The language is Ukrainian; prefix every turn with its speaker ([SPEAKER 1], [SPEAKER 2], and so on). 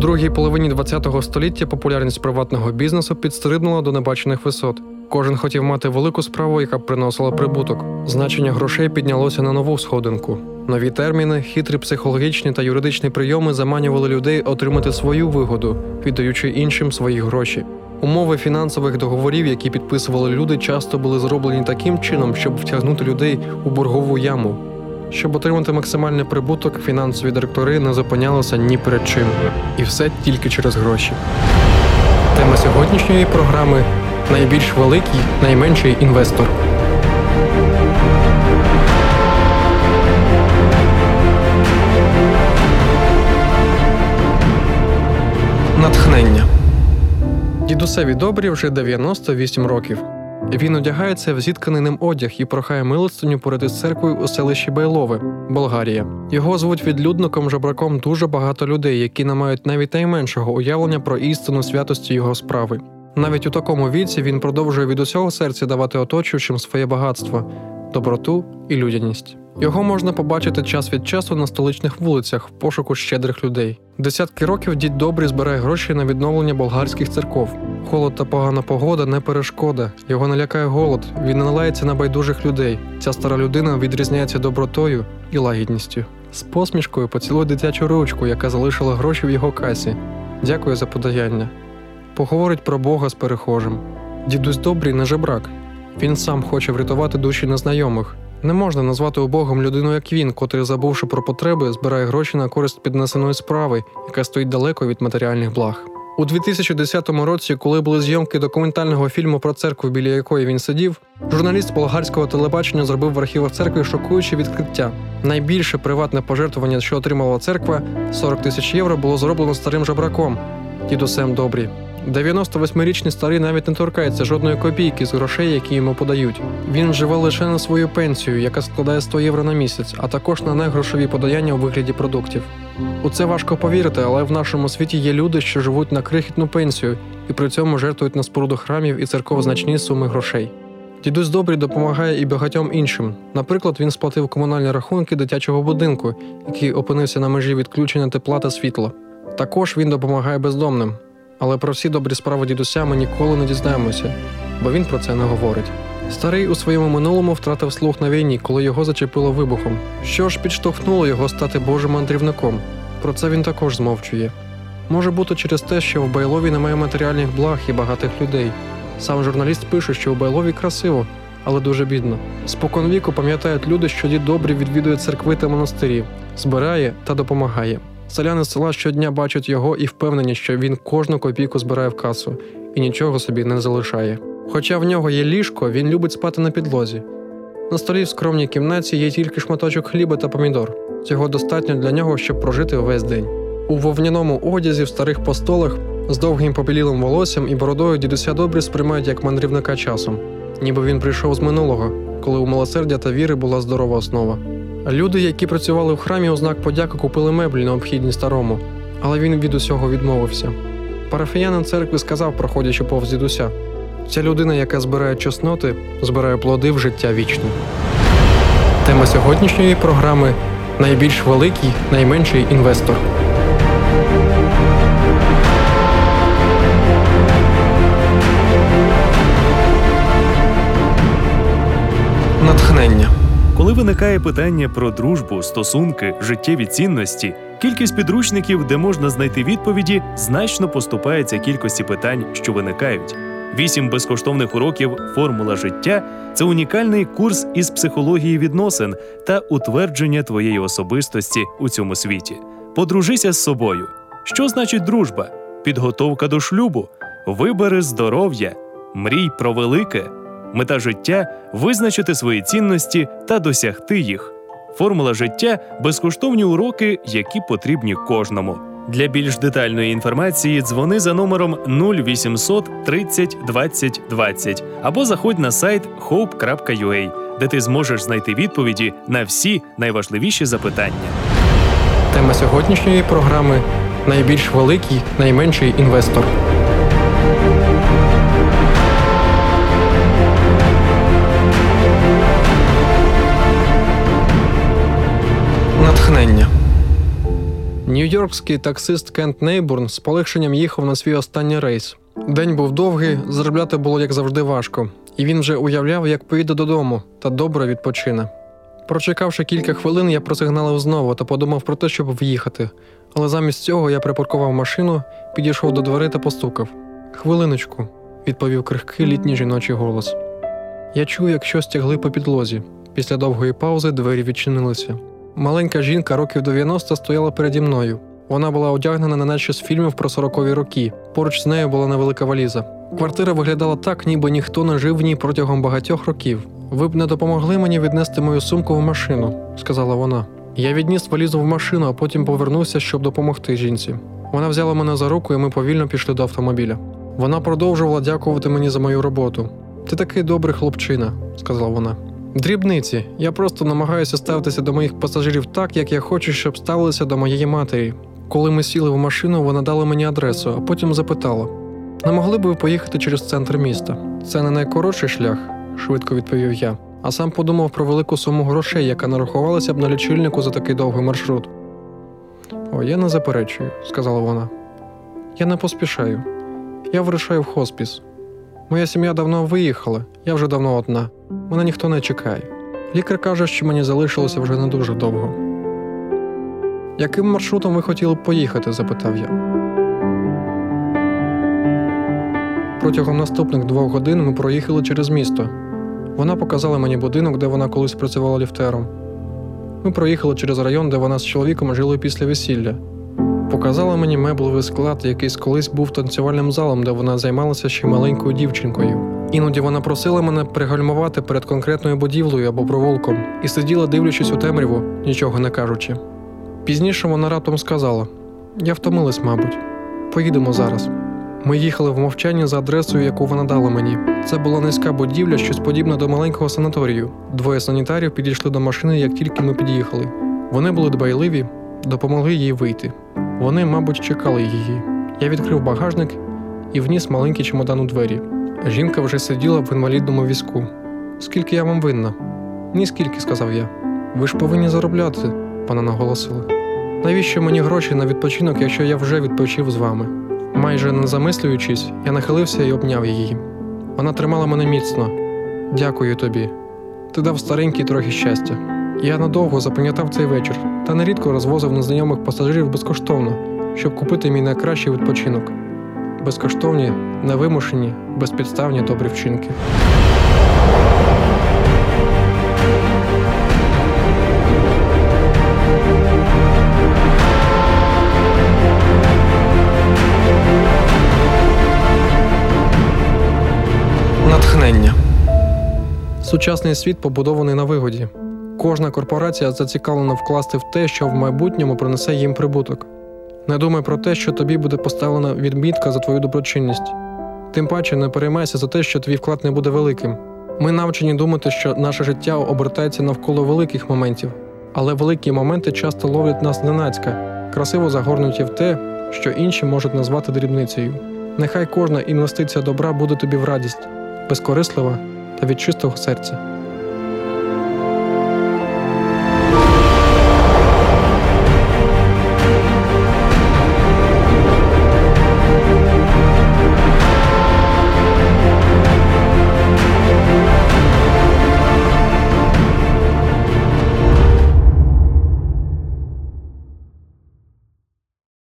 [SPEAKER 1] другій половині ХХ століття популярність приватного бізнесу підстрибнула до небачених висот. Кожен хотів мати велику справу, яка б приносила прибуток. Значення грошей піднялося на нову сходинку. Нові терміни, хитрі психологічні та юридичні прийоми заманювали людей отримати свою вигоду, віддаючи іншим свої гроші. Умови фінансових договорів, які підписували люди, часто були зроблені таким чином, щоб втягнути людей у боргову яму. Щоб отримати максимальний прибуток, фінансові директори не зупинялися ні перед чим, і все тільки через гроші. Тема сьогоднішньої програми найбільш великий, найменший інвестор. Натхнення. Дідусеві добрі вже 98 років. Він одягається в зітканий ним одяг і прохає милостиню поряд із церквою у селищі Байлове, Болгарія. Його звуть відлюдником жебраком дуже багато людей, які не мають навіть найменшого уявлення про істину святості його справи. Навіть у такому віці він продовжує від усього серця давати оточуючим своє багатство, доброту і людяність. Його можна побачити час від часу на столичних вулицях в пошуку щедрих людей. Десятки років дід добрі збирає гроші на відновлення болгарських церков. Холод та погана погода не перешкода. Його не лякає голод. Він не лається на байдужих людей. Ця стара людина відрізняється добротою і лагідністю. З посмішкою поцілує дитячу ручку, яка залишила гроші в його касі. Дякую за подаяння. Поговорить про Бога з перехожим. Дідусь добрий не жебрак. Він сам хоче врятувати душі незнайомих. Не можна назвати убогом людину, як він, котрий, забувши про потреби, збирає гроші на користь піднесеної справи, яка стоїть далеко від матеріальних благ. У 2010 році, коли були зйомки документального фільму про церкву, біля якої він сидів, журналіст болгарського телебачення зробив в архівах церкви шокуюче відкриття. Найбільше приватне пожертвування, що отримала церква 40 тисяч євро, було зроблено старим жабраком дідусем добрі. 98-річний старий навіть не торкається жодної копійки з грошей, які йому подають. Він живе лише на свою пенсію, яка складає 100 євро на місяць, а також на негрошові подаяння у вигляді продуктів. У це важко повірити, але в нашому світі є люди, що живуть на крихітну пенсію і при цьому жертвують на споруду храмів і церков значні суми грошей. Дідусь добрий допомагає і багатьом іншим. Наприклад, він сплатив комунальні рахунки дитячого будинку, який опинився на межі відключення тепла та світла. Також він допомагає бездомним. Але про всі добрі справи дідуся ми ніколи не дізнаємося, бо він про це не говорить. Старий у своєму минулому втратив слух на війні, коли його зачепило вибухом. Що ж підштовхнуло його стати божим мандрівником? Про це він також змовчує. Може бути через те, що в Байлові немає матеріальних благ і багатих людей. Сам журналіст пише, що у Байлові красиво, але дуже бідно. Спокон віку пам'ятають люди, що дід добрі відвідує церкви та монастирі, збирає та допомагає. Селяни села щодня бачать його і впевнені, що він кожну копійку збирає в касу і нічого собі не залишає. Хоча в нього є ліжко, він любить спати на підлозі. На столі в скромній кімнаті є тільки шматочок хліба та помідор. Цього достатньо для нього, щоб прожити увесь день. У вовняному одязі в старих постолах з довгим попілілим волоссям і бородою дідуся добрі сприймають як мандрівника часом, ніби він прийшов з минулого, коли у милосердя та віри була здорова основа. Люди, які працювали в храмі, у знак подяки купили меблі необхідні старому, але він від усього відмовився. Парафіянин церкви сказав, проходячи повз дідуся: ця людина, яка збирає чесноти, збирає плоди в життя вічне. Тема сьогоднішньої програми найбільш великий, найменший інвестор. Натхнення.
[SPEAKER 2] Коли виникає питання про дружбу, стосунки, життєві цінності, кількість підручників, де можна знайти відповіді, значно поступається кількості питань, що виникають. Вісім безкоштовних уроків Формула життя це унікальний курс із психології відносин та утвердження твоєї особистості у цьому світі. Подружися з собою. Що значить дружба? Підготовка до шлюбу, вибери здоров'я, мрій про велике. Мета життя визначити свої цінності та досягти їх. Формула життя безкоштовні уроки, які потрібні кожному. Для більш детальної інформації дзвони за номером 0800 30 20 20 або заходь на сайт hope.ua, де ти зможеш знайти відповіді на всі найважливіші запитання.
[SPEAKER 1] Тема сьогоднішньої програми найбільш великий, найменший інвестор. Нью-Йоркський таксист Кент Нейбурн з полегшенням їхав на свій останній рейс. День був довгий, заробляти було як завжди важко, і він вже уявляв, як поїде додому та добре відпочине. Прочекавши кілька хвилин, я просигналив знову та подумав про те, щоб в'їхати. Але замість цього я припаркував машину, підійшов до дверей та постукав. Хвилиночку, відповів крихкий літній жіночий голос. Я чув, як щось тягли по підлозі. Після довгої паузи двері відчинилися. Маленька жінка років 90 стояла переді мною. Вона була одягнена на наче з фільмів про 40-ві роки. Поруч з нею була невелика валіза. Квартира виглядала так, ніби ніхто не жив в ній протягом багатьох років. Ви б не допомогли мені віднести мою сумку в машину, сказала вона. Я відніс валізу в машину, а потім повернувся, щоб допомогти жінці. Вона взяла мене за руку, і ми повільно пішли до автомобіля. Вона продовжувала дякувати мені за мою роботу. Ти такий добрий хлопчина, сказала вона. Дрібниці. Я просто намагаюся ставитися до моїх пасажирів так, як я хочу, щоб ставилися до моєї матері. Коли ми сіли в машину, вона дала мені адресу, а потім запитала: не могли б ви поїхати через центр міста? Це не найкоротший шлях, швидко відповів я, а сам подумав про велику суму грошей, яка нарахувалася б на лічильнику за такий довгий маршрут. О, я не заперечую, сказала вона. Я не поспішаю. Я вирушаю в хоспіс. Моя сім'я давно виїхала, я вже давно одна. Мене ніхто не чекає. Лікар каже, що мені залишилося вже не дуже довго. Яким маршрутом ви хотіли б поїхати? запитав я. Протягом наступних двох годин ми проїхали через місто. Вона показала мені будинок, де вона колись працювала ліфтером. Ми проїхали через район, де вона з чоловіком жили після весілля. Показала мені меблевий склад, який колись був танцювальним залом, де вона займалася ще маленькою дівчинкою. Іноді вона просила мене пригальмувати перед конкретною будівлею або провулком і сиділа, дивлячись у темряву, нічого не кажучи. Пізніше вона раптом сказала: Я втомилась, мабуть, поїдемо зараз. Ми їхали в мовчанні за адресою, яку вона дала мені. Це була низька будівля, щось подібне до маленького санаторію. Двоє санітарів підійшли до машини, як тільки ми під'їхали. Вони були дбайливі, допомогли їй вийти. Вони, мабуть, чекали її. Я відкрив багажник і вніс маленький чемодан у двері. Жінка вже сиділа в інвалідному візку. Скільки я вам винна? Ніскільки, сказав я. Ви ж повинні заробляти, вона наголосила. Навіщо мені гроші на відпочинок, якщо я вже відпочив з вами? Майже не замислюючись, я нахилився і обняв її. Вона тримала мене міцно. Дякую тобі. Ти дав старенький трохи щастя. Я надовго запам'ятав цей вечір та нерідко розвозив незнайомих пасажирів безкоштовно, щоб купити мій найкращий відпочинок. Безкоштовні, невимушені, безпідставні добрі вчинки. Натхнення. Сучасний світ побудований на вигоді. Кожна корпорація зацікавлена вкласти в те, що в майбутньому принесе їм прибуток. Не думай про те, що тобі буде поставлена відмітка за твою доброчинність. Тим паче не переймайся за те, що твій вклад не буде великим. Ми навчені думати, що наше життя обертається навколо великих моментів, але великі моменти часто ловлять нас ненацька, красиво загорнуті в те, що інші можуть назвати дрібницею. Нехай кожна інвестиція добра буде тобі в радість, безкорислива та від чистого серця.